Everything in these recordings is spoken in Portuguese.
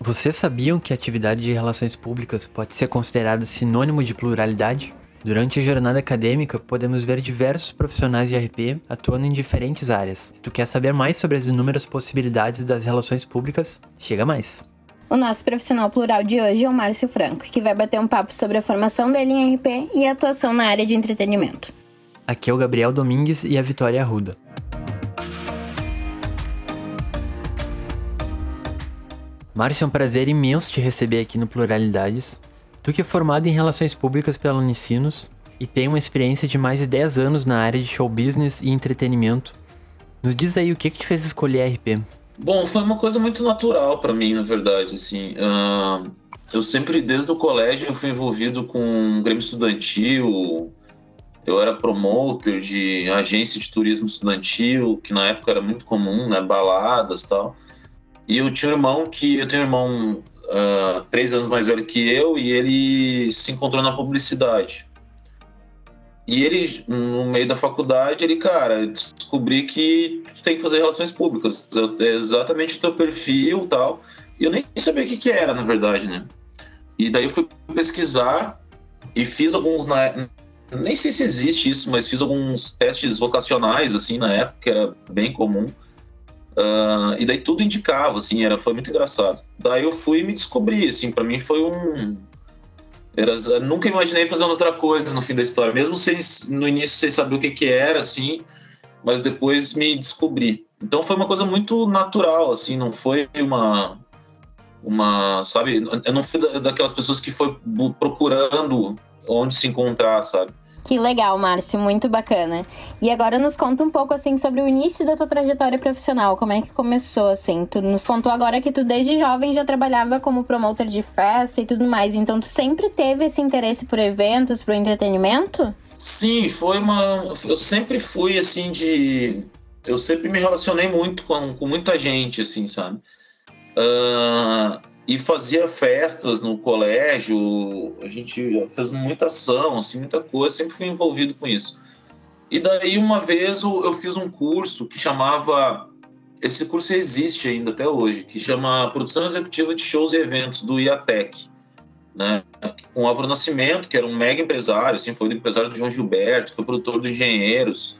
Vocês sabiam que a atividade de relações públicas pode ser considerada sinônimo de pluralidade? Durante a jornada acadêmica, podemos ver diversos profissionais de RP atuando em diferentes áreas. Se tu quer saber mais sobre as inúmeras possibilidades das relações públicas, chega mais! O nosso profissional plural de hoje é o Márcio Franco, que vai bater um papo sobre a formação dele em RP e a atuação na área de entretenimento. Aqui é o Gabriel Domingues e a Vitória Arruda. Márcio, é um prazer imenso te receber aqui no Pluralidades. Tu que é formado em Relações Públicas pela Unicinos e tem uma experiência de mais de 10 anos na área de show business e entretenimento. Nos diz aí o que, que te fez escolher RP? Bom, foi uma coisa muito natural para mim, na verdade. Assim, uh, eu sempre, desde o colégio, eu fui envolvido com um grêmio estudantil. Eu era promoter de agência de turismo estudantil, que na época era muito comum, né? Baladas tal. E eu tinha um irmão que. Eu tenho um irmão uh, três anos mais velho que eu, e ele se encontrou na publicidade. E ele, no meio da faculdade, ele, cara, descobri que tem que fazer relações públicas. Exatamente o teu perfil tal. E eu nem sabia o que, que era, na verdade, né? E daí eu fui pesquisar e fiz alguns. Na... Nem sei se existe isso, mas fiz alguns testes vocacionais, assim, na época, que era bem comum. Uh, e daí tudo indicava, assim, era, foi muito engraçado. Daí eu fui e me descobri, assim, para mim foi um era, nunca imaginei fazendo outra coisa no fim da história, mesmo sem, no início sem saber o que, que era, assim, mas depois me descobri. Então foi uma coisa muito natural, assim, não foi uma. Uma, sabe, eu não fui daquelas pessoas que foi procurando onde se encontrar, sabe? Que legal, Márcio, muito bacana. E agora nos conta um pouco assim sobre o início da tua trajetória profissional, como é que começou assim? Tu nos contou agora que tu desde jovem já trabalhava como promotor de festa e tudo mais, então tu sempre teve esse interesse por eventos, por entretenimento? Sim, foi uma eu sempre fui assim de eu sempre me relacionei muito com, com muita gente assim, sabe? Uh, e fazia festas no colégio, a gente fez muita ação, assim, muita coisa, sempre fui envolvido com isso. E daí uma vez eu fiz um curso que chamava, esse curso existe ainda até hoje, que chama Produção Executiva de Shows e Eventos do IATEC, né? Com o Álvaro Nascimento, que era um mega empresário, assim, foi do empresário do João Gilberto, foi produtor do Engenheiros,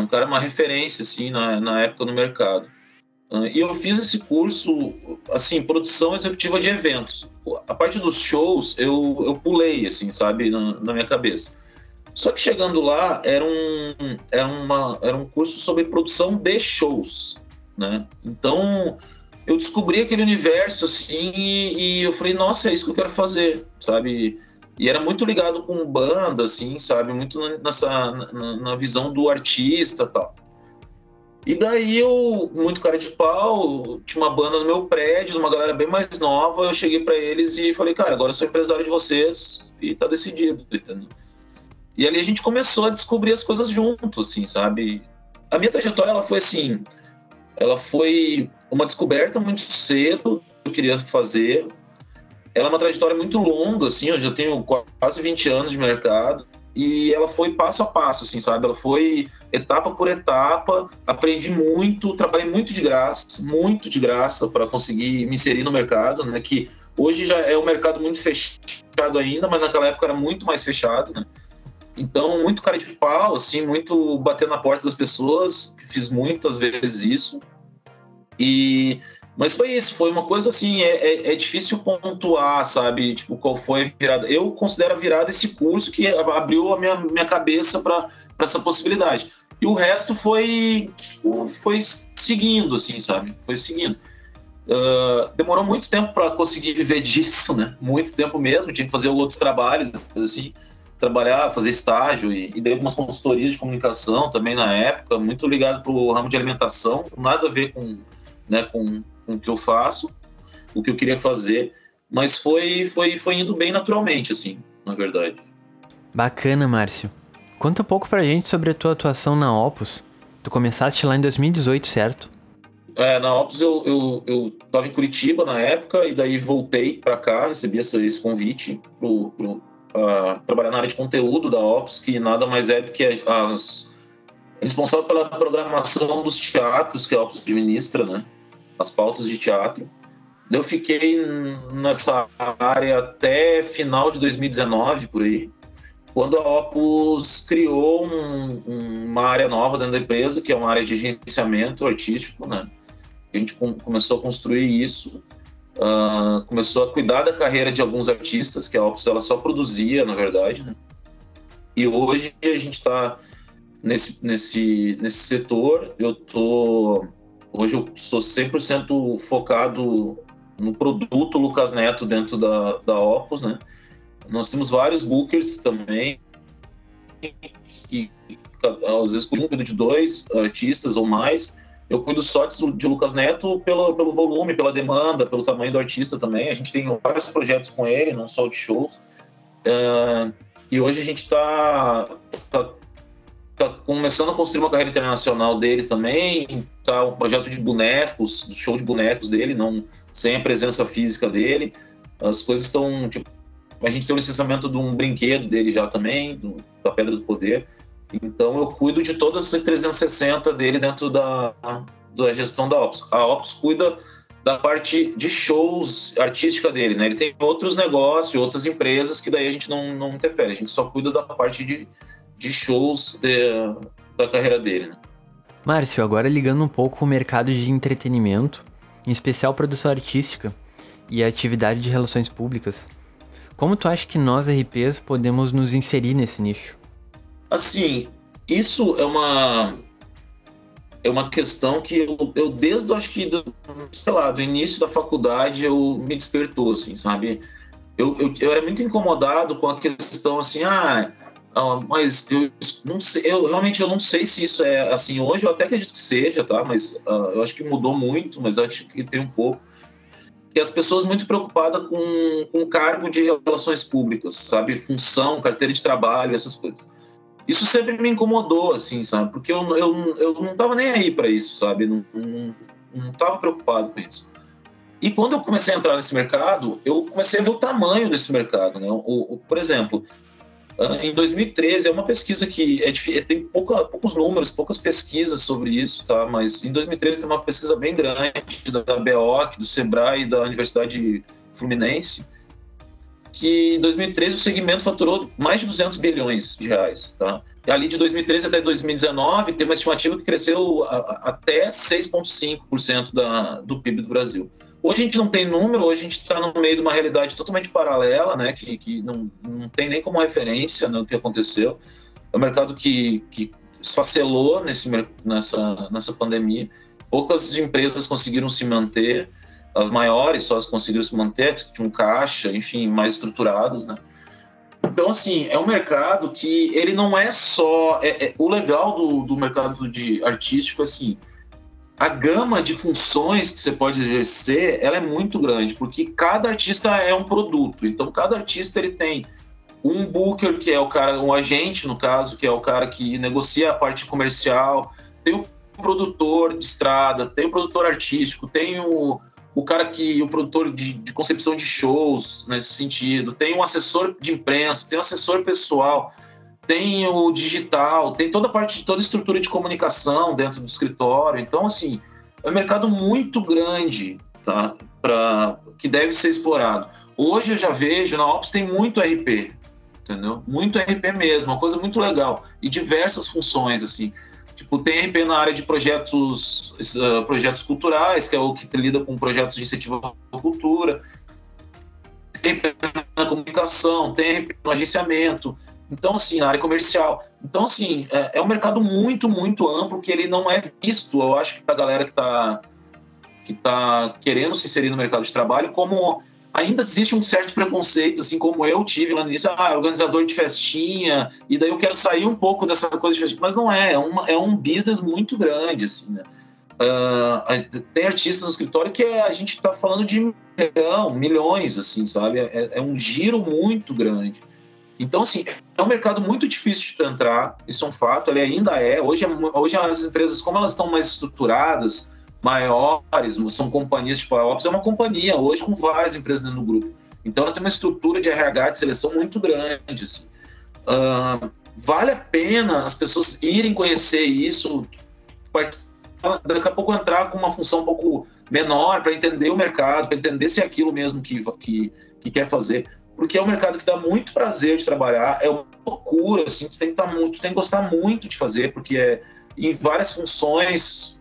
um cara uma referência assim na, na época no mercado. E eu fiz esse curso, assim, produção executiva de eventos. A parte dos shows eu, eu pulei, assim, sabe, na, na minha cabeça. Só que chegando lá, era um, era, uma, era um curso sobre produção de shows, né? Então, eu descobri aquele universo, assim, e, e eu falei, nossa, é isso que eu quero fazer, sabe? E era muito ligado com banda, assim, sabe? Muito nessa, na, na visão do artista tal. E daí eu, muito cara de pau, tinha uma banda no meu prédio, uma galera bem mais nova, eu cheguei para eles e falei, cara, agora eu sou empresário de vocês e tá decidido, entendeu? E ali a gente começou a descobrir as coisas juntos, assim, sabe? A minha trajetória, ela foi assim, ela foi uma descoberta muito cedo que eu queria fazer. Ela é uma trajetória muito longa, assim, eu já tenho quase 20 anos de mercado e ela foi passo a passo, assim, sabe? Ela foi etapa por etapa, aprendi muito, trabalhei muito de graça, muito de graça para conseguir me inserir no mercado, né? Que hoje já é um mercado muito fechado ainda, mas naquela época era muito mais fechado, né? Então, muito cara de pau, assim, muito bater na porta das pessoas, fiz muitas vezes isso. E mas foi isso, foi uma coisa assim, é, é, é, difícil pontuar, sabe? Tipo, qual foi a virada. Eu considero a virada esse curso que abriu a minha, minha cabeça para essa possibilidade. E o resto foi, tipo, foi seguindo, assim, sabe? Foi seguindo. Uh, demorou muito tempo para conseguir viver disso, né? Muito tempo mesmo, tinha que fazer outros trabalhos, assim, trabalhar, fazer estágio e, e dei algumas consultorias de comunicação também na época, muito ligado para o ramo de alimentação, nada a ver com, né, com com o que eu faço, o que eu queria fazer, mas foi, foi, foi indo bem naturalmente, assim, na verdade. Bacana, Márcio. Conta um pouco pra gente sobre a tua atuação na Opus. Tu começaste lá em 2018, certo? É, na Opus eu, eu, eu tava em Curitiba na época e daí voltei para cá, recebi esse, esse convite pro, pro uh, trabalhar na área de conteúdo da Opus, que nada mais é do que as responsável pela programação dos teatros que a Opus administra, né? As pautas de teatro. Eu fiquei nessa área até final de 2019, por aí, quando a Opus criou um, uma área nova dentro da empresa, que é uma área de gerenciamento artístico, né? A gente com, começou a construir isso, uh, começou a cuidar da carreira de alguns artistas, que a Opus ela só produzia, na verdade, né? E hoje a gente está nesse, nesse, nesse setor, eu tô hoje eu sou 100% focado no produto Lucas Neto dentro da, da Opus, né? Nós temos vários bookers também, que às vezes cuidam de dois artistas ou mais. Eu cuido só de, de, Lucas Neto pelo, pelo volume, pela demanda, pelo tamanho do artista também. A gente tem vários projetos com ele, não só de shows. Uh, e hoje a gente está tá tá começando a construir uma carreira internacional dele também, tá um projeto de bonecos, show de bonecos dele, não sem a presença física dele. As coisas estão, tipo, a gente tem o licenciamento de um brinquedo dele já também, do, da Pedra do Poder. Então eu cuido de todas as 360 dele dentro da, da gestão da Ops. A Ops cuida da parte de shows artística dele, né? Ele tem outros negócios, outras empresas que daí a gente não, não interfere, a gente só cuida da parte de, de shows de, da carreira dele. Né? Márcio, agora ligando um pouco o mercado de entretenimento, em especial produção artística e a atividade de relações públicas, como tu acha que nós RPs podemos nos inserir nesse nicho? Assim, isso é uma é uma questão que eu, eu desde acho que do, sei lá, do início da faculdade eu me despertou assim, sabe? Eu, eu, eu era muito incomodado com a questão assim, ah, Uh, mas eu não sei, eu realmente eu não sei se isso é assim hoje, eu até acredito que seja, tá? Mas uh, eu acho que mudou muito, mas acho que tem um pouco. E as pessoas muito preocupadas com, com cargo de relações públicas, sabe? Função, carteira de trabalho, essas coisas. Isso sempre me incomodou, assim, sabe? Porque eu, eu, eu não tava nem aí para isso, sabe? Não, não, não tava preocupado com isso. E quando eu comecei a entrar nesse mercado, eu comecei a ver o tamanho desse mercado, né? O, o por exemplo, em 2013, é uma pesquisa que é, é, tem pouca, poucos números, poucas pesquisas sobre isso, tá? Mas em 2013 tem uma pesquisa bem grande da, BOC, do Sebrae da Universidade Fluminense, que em 2013 o segmento faturou mais de 200 bilhões de reais, tá? E ali de 2013 até 2019 tem uma estimativa que cresceu a, a, até 6,5% do PIB do Brasil. Hoje a gente não tem número, hoje a gente está no meio de uma realidade totalmente paralela, né, que, que não, não tem nem como referência no que aconteceu. É um mercado que, que esfacelou nesse, nessa, nessa pandemia. Poucas empresas conseguiram se manter, as maiores só as conseguiram se manter, tinham caixa, enfim, mais estruturados, né? Então, assim, é um mercado que ele não é só... É, é, o legal do, do mercado de artístico, assim, a gama de funções que você pode exercer, ela é muito grande, porque cada artista é um produto. Então, cada artista ele tem um booker, que é o cara, um agente, no caso, que é o cara que negocia a parte comercial, tem o produtor de estrada, tem o produtor artístico, tem o, o cara que, o produtor de, de concepção de shows, nesse sentido, tem um assessor de imprensa, tem um assessor pessoal tem o digital, tem toda a parte, toda a estrutura de comunicação dentro do escritório. Então, assim, é um mercado muito grande, tá? Pra, que deve ser explorado. Hoje eu já vejo, na Ops tem muito RP, entendeu? Muito RP mesmo, uma coisa muito legal. E diversas funções, assim. Tipo, tem RP na área de projetos, uh, projetos culturais, que é o que lida com projetos de incentivo à cultura. Tem RP na comunicação, tem RP no agenciamento, então, assim, na área comercial. Então, assim, é, é um mercado muito, muito amplo que ele não é visto, eu acho para a galera que está que tá querendo se inserir no mercado de trabalho, como ainda existe um certo preconceito, assim como eu tive lá no início, ah, organizador de festinha, e daí eu quero sair um pouco dessa coisa de festinha, mas não é, é, uma, é um business muito grande, assim, né? Uh, tem artistas no escritório que a gente está falando de milhão, milhões, assim, sabe? É, é um giro muito grande. Então, assim, é um mercado muito difícil de entrar, isso é um fato, ele ainda é. Hoje, é hoje as empresas, como elas estão mais estruturadas, maiores, são companhias, tipo a Ops é uma companhia hoje com várias empresas dentro do grupo. Então, ela tem uma estrutura de RH, de seleção muito grande. Assim. Uh, vale a pena as pessoas irem conhecer isso, daqui a pouco entrar com uma função um pouco menor para entender o mercado, para entender se é aquilo mesmo que, que, que quer fazer. Porque é um mercado que dá muito prazer de trabalhar, é uma loucura, assim, tu tem que, tá muito, tem que gostar muito de fazer, porque é em várias funções,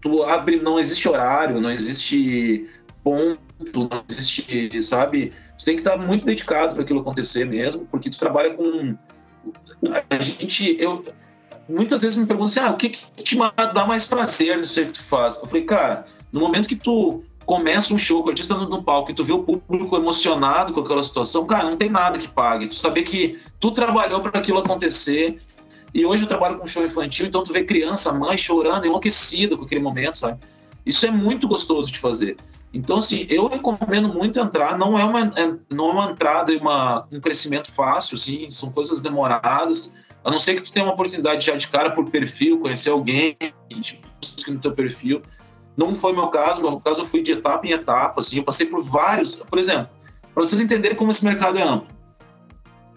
tu abre, não existe horário, não existe ponto, não existe, sabe? Tu tem que estar tá muito dedicado para aquilo acontecer mesmo, porque tu trabalha com a gente, eu muitas vezes me perguntam assim, ah, o que, que te dá mais prazer nisso que tu faz? Eu falei, cara, no momento que tu começa um show, que o artista no, no palco, e tu vê o público emocionado com aquela situação, cara, não tem nada que pague. Tu saber que tu trabalhou para aquilo acontecer. E hoje eu trabalho com show infantil, então tu vê criança, mãe chorando, enlouquecida com aquele momento, sabe? Isso é muito gostoso de fazer. Então, assim, eu recomendo muito entrar. Não é uma, é, não é uma entrada e uma, um crescimento fácil, assim, são coisas demoradas. A não ser que tu tenha uma oportunidade já de cara por perfil, conhecer alguém, tipo, no teu perfil. Não foi meu caso, meu caso eu fui de etapa em etapa, assim, eu passei por vários. Por exemplo, para vocês entenderem como esse mercado é amplo.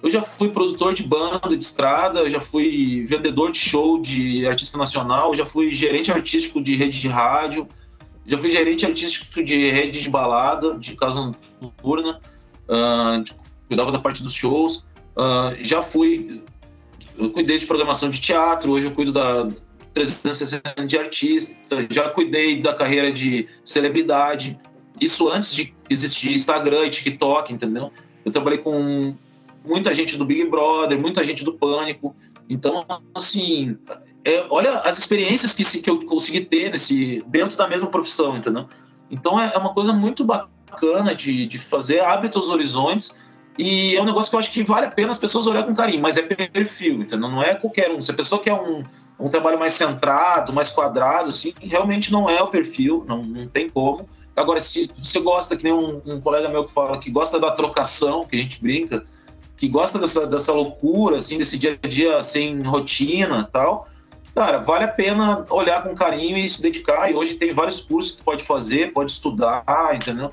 Eu já fui produtor de banda, de estrada, eu já fui vendedor de show de artista nacional, já fui gerente artístico de rede de rádio, já fui gerente artístico de rede de balada, de casa noturna, uh, cuidava da parte dos shows. Uh, já fui, eu cuidei de programação de teatro, hoje eu cuido da 360 de artista, já cuidei da carreira de celebridade. Isso antes de existir Instagram TikTok, entendeu? Eu trabalhei com muita gente do Big Brother, muita gente do Pânico. Então, assim, é, olha as experiências que, que eu consegui ter nesse, dentro da mesma profissão, entendeu? Então, é, é uma coisa muito bacana de, de fazer, abre os horizontes e é um negócio que eu acho que vale a pena as pessoas olhar com carinho, mas é perfil, entendeu? Não é qualquer um. Se a pessoa quer um, um trabalho mais centrado, mais quadrado, assim, realmente não é o perfil, não, não tem como. Agora, se você gosta, que nem um, um colega meu que fala que gosta da trocação, que a gente brinca, que gosta dessa, dessa loucura, assim, desse dia a dia sem rotina tal, cara, vale a pena olhar com carinho e se dedicar. E hoje tem vários cursos que pode fazer, pode estudar, entendeu?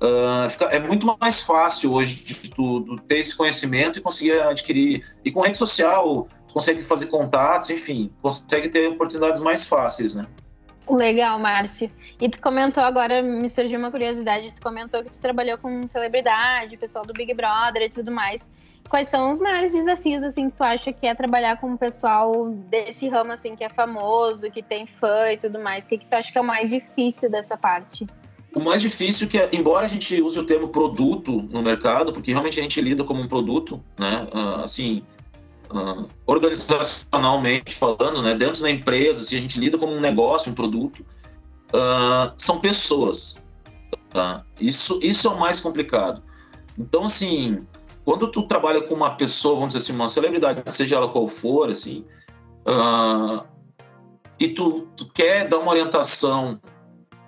Uh, fica, é muito mais fácil hoje de tu, ter esse conhecimento e conseguir adquirir. E com rede social, consegue fazer contatos, enfim, consegue ter oportunidades mais fáceis, né? Legal, Márcio. E tu comentou agora, me surgiu uma curiosidade, tu comentou que tu trabalhou com celebridade, pessoal do Big Brother e tudo mais quais são os maiores desafios assim que tu acha que é trabalhar com o pessoal desse ramo assim que é famoso, que tem fã e tudo mais? O que, que tu acha que é o mais difícil dessa parte? O mais difícil é que, embora a gente use o termo produto no mercado, porque realmente a gente lida como um produto, né? Uh, assim, uh, organizacionalmente falando, né? Dentro da empresa, assim, a gente lida como um negócio, um produto. Uh, são pessoas. Tá? Isso, isso é o mais complicado. Então, assim, quando tu trabalha com uma pessoa, vamos dizer assim, uma celebridade, seja ela qual for, assim, uh, e tu, tu, quer dar uma orientação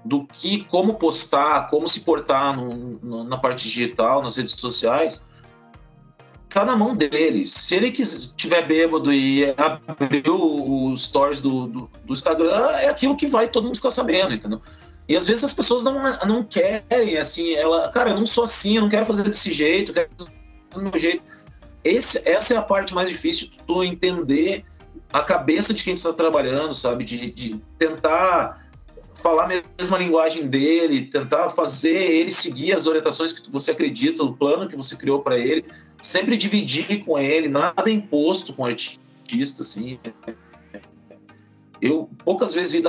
do que, como postar, como se portar no, no, na parte digital, nas redes sociais, tá na mão deles. Se ele estiver bêbado e abrir os stories do, do, do, Instagram, é aquilo que vai todo mundo ficar sabendo, entendeu? E às vezes as pessoas não, não querem, assim, ela, cara, eu não sou assim, eu não quero fazer desse jeito, eu quero do meu jeito. Esse, essa é a parte mais difícil, tu entender a cabeça de quem está trabalhando, sabe? De, de, tentar falar a mesma linguagem dele, tentar fazer ele seguir as orientações que você acredita, o plano que você criou para ele, sempre dividir com ele, nada imposto com o artista, assim. Eu poucas vezes vi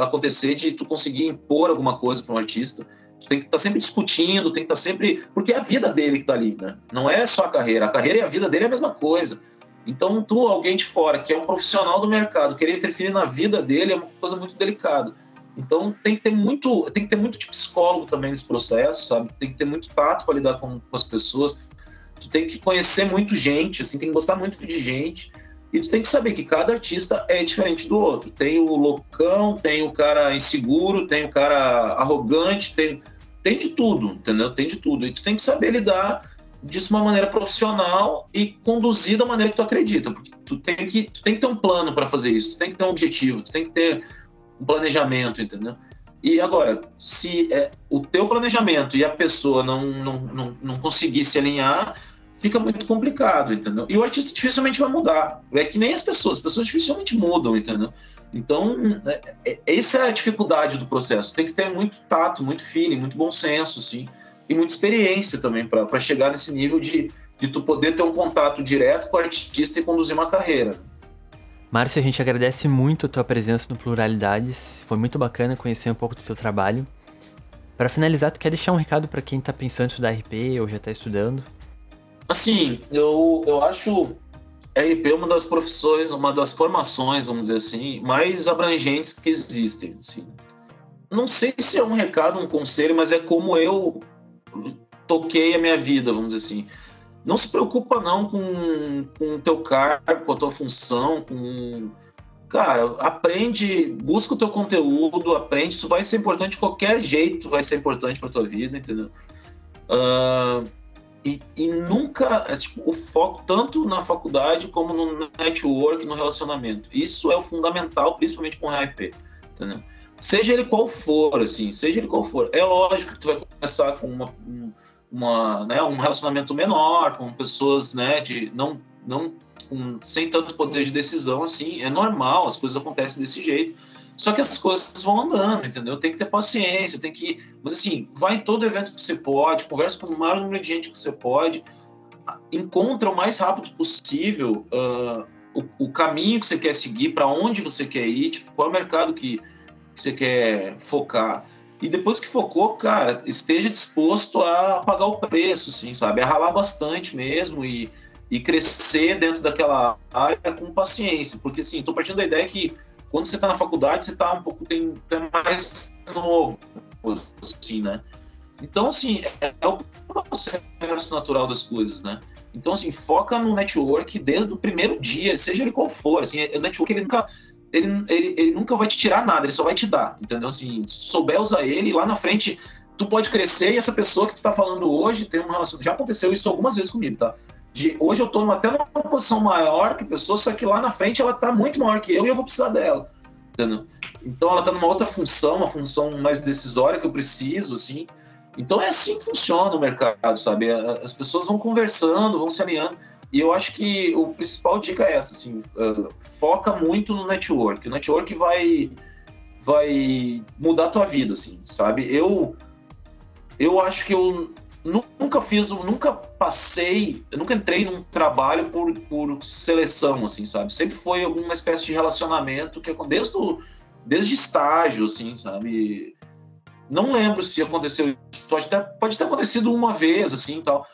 acontecer de tu conseguir impor alguma coisa para um artista Tu tem que estar tá sempre discutindo, tem que estar tá sempre. Porque é a vida dele que está ali, né? Não é só a carreira. A carreira e a vida dele é a mesma coisa. Então, tu, alguém de fora, que é um profissional do mercado, querer interferir na vida dele é uma coisa muito delicada. Então, tem que ter muito, tem que ter muito de psicólogo também nesse processo, sabe? Tem que ter muito tato para lidar com, com as pessoas. Tu tem que conhecer muito gente, assim, tem que gostar muito de gente. E tu tem que saber que cada artista é diferente do outro. Tem o loucão, tem o cara inseguro, tem o cara arrogante, tem, tem de tudo, entendeu? Tem de tudo. E tu tem que saber lidar disso de uma maneira profissional e conduzir da maneira que tu acredita. Porque tu tem que, tu tem que ter um plano para fazer isso, tu tem que ter um objetivo, tu tem que ter um planejamento, entendeu? E agora, se é, o teu planejamento e a pessoa não, não, não, não conseguir se alinhar, fica muito complicado, entendeu? E o artista dificilmente vai mudar. É que nem as pessoas, as pessoas dificilmente mudam, entendeu? Então, é, é, essa é a dificuldade do processo. Tem que ter muito tato, muito feeling, muito bom senso, sim, e muita experiência também para chegar nesse nível de, de tu poder ter um contato direto com o artista e conduzir uma carreira. Márcio, a gente agradece muito a tua presença no Pluralidades. Foi muito bacana conhecer um pouco do seu trabalho. Para finalizar, tu quer deixar um recado para quem está pensando em estudar RP ou já está estudando? Assim, eu, eu acho RP uma das profissões, uma das formações, vamos dizer assim, mais abrangentes que existem. Assim. Não sei se é um recado, um conselho, mas é como eu toquei a minha vida, vamos dizer assim. Não se preocupa não com, com o teu cargo, com a tua função, com... Cara, aprende, busca o teu conteúdo, aprende, isso vai ser importante de qualquer jeito, vai ser importante para tua vida, entendeu? Uh, e, e nunca, é, tipo, o foco tanto na faculdade como no network, no relacionamento. Isso é o fundamental, principalmente com o RP, entendeu? Seja ele qual for, assim, seja ele qual for. É lógico que tu vai começar com uma, uma, né, um relacionamento menor, com pessoas, né, de não, não com, sem tanto poder de decisão, assim, é normal, as coisas acontecem desse jeito só que as coisas vão andando, entendeu? Tem que ter paciência, tem que. Mas assim, vai em todo evento que você pode, conversa com o maior número de gente que você pode, encontra o mais rápido possível uh, o, o, caminho que você quer seguir, para onde você quer ir, tipo, qual é o mercado que, que você quer focar. E depois que focou, cara, esteja disposto a pagar o preço, assim, sabe? A ralar bastante mesmo e, e crescer dentro daquela área com paciência. Porque, assim, tô partindo da ideia que quando você está na faculdade, você está um pouco tem, tem mais novo, assim, né? Então, assim, é, é, o processo natural das coisas, né? Então, assim, foca no network desde o primeiro dia, seja ele qual for. Assim, o network, ele nunca, ele, ele, ele nunca vai te tirar nada, ele só vai te dar, entendeu? Assim, se souber usar ele, lá na frente, tu pode crescer e essa pessoa que tu tá falando hoje tem uma relação... Já aconteceu isso algumas vezes comigo, tá? De hoje eu estou até numa posição maior que a pessoa, só que lá na frente ela está muito maior que eu e eu vou precisar dela. Entendeu? Então ela está numa outra função, uma função mais decisória que eu preciso, assim. Então é assim que funciona o mercado, sabe? As pessoas vão conversando, vão se alinhando. E eu acho que o principal dica é essa, assim, uh, foca muito no network. O network vai vai mudar a tua vida, assim, sabe? Eu eu acho que eu nunca fiz, nunca passei, nunca entrei num trabalho por, por seleção, assim, sabe? Sempre foi alguma espécie de relacionamento que desde desde estágio, assim, sabe? Não lembro se aconteceu, pode ter, pode ter acontecido uma vez, assim, tal,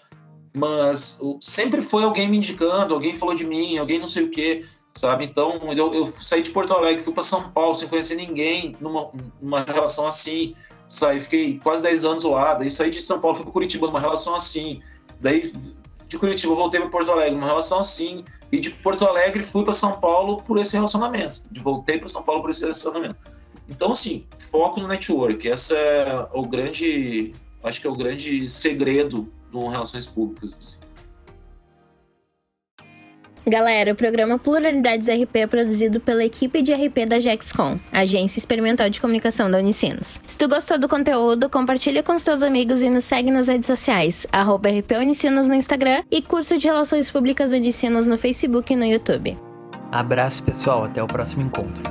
mas sempre foi alguém me indicando, alguém falou de mim, alguém não sei o quê, sabe? Então, eu, eu saí de Porto Alegre, fui para São Paulo sem conhecer ninguém numa, numa relação assim, saí, fiquei quase 10 anos lá, daí saí de São Paulo, fui para Curitiba numa relação assim, daí de Curitiba voltei para Porto Alegre numa relação assim, e de Porto Alegre fui para São Paulo por esse relacionamento, de voltei para São Paulo por esse relacionamento. Então, assim, foco no network, essa é o grande, acho que é o grande segredo do Relações Públicas. Galera, o programa Pluralidades RP é produzido pela equipe de RP da Jexcom, Agência Experimental de Comunicação da Unicinos. Se tu gostou do conteúdo, compartilha com os teus amigos e nos segue nas redes sociais, arroba RP Unicinos no Instagram e curso de Relações Públicas Unicinos no Facebook e no YouTube. Abraço pessoal, até o próximo encontro.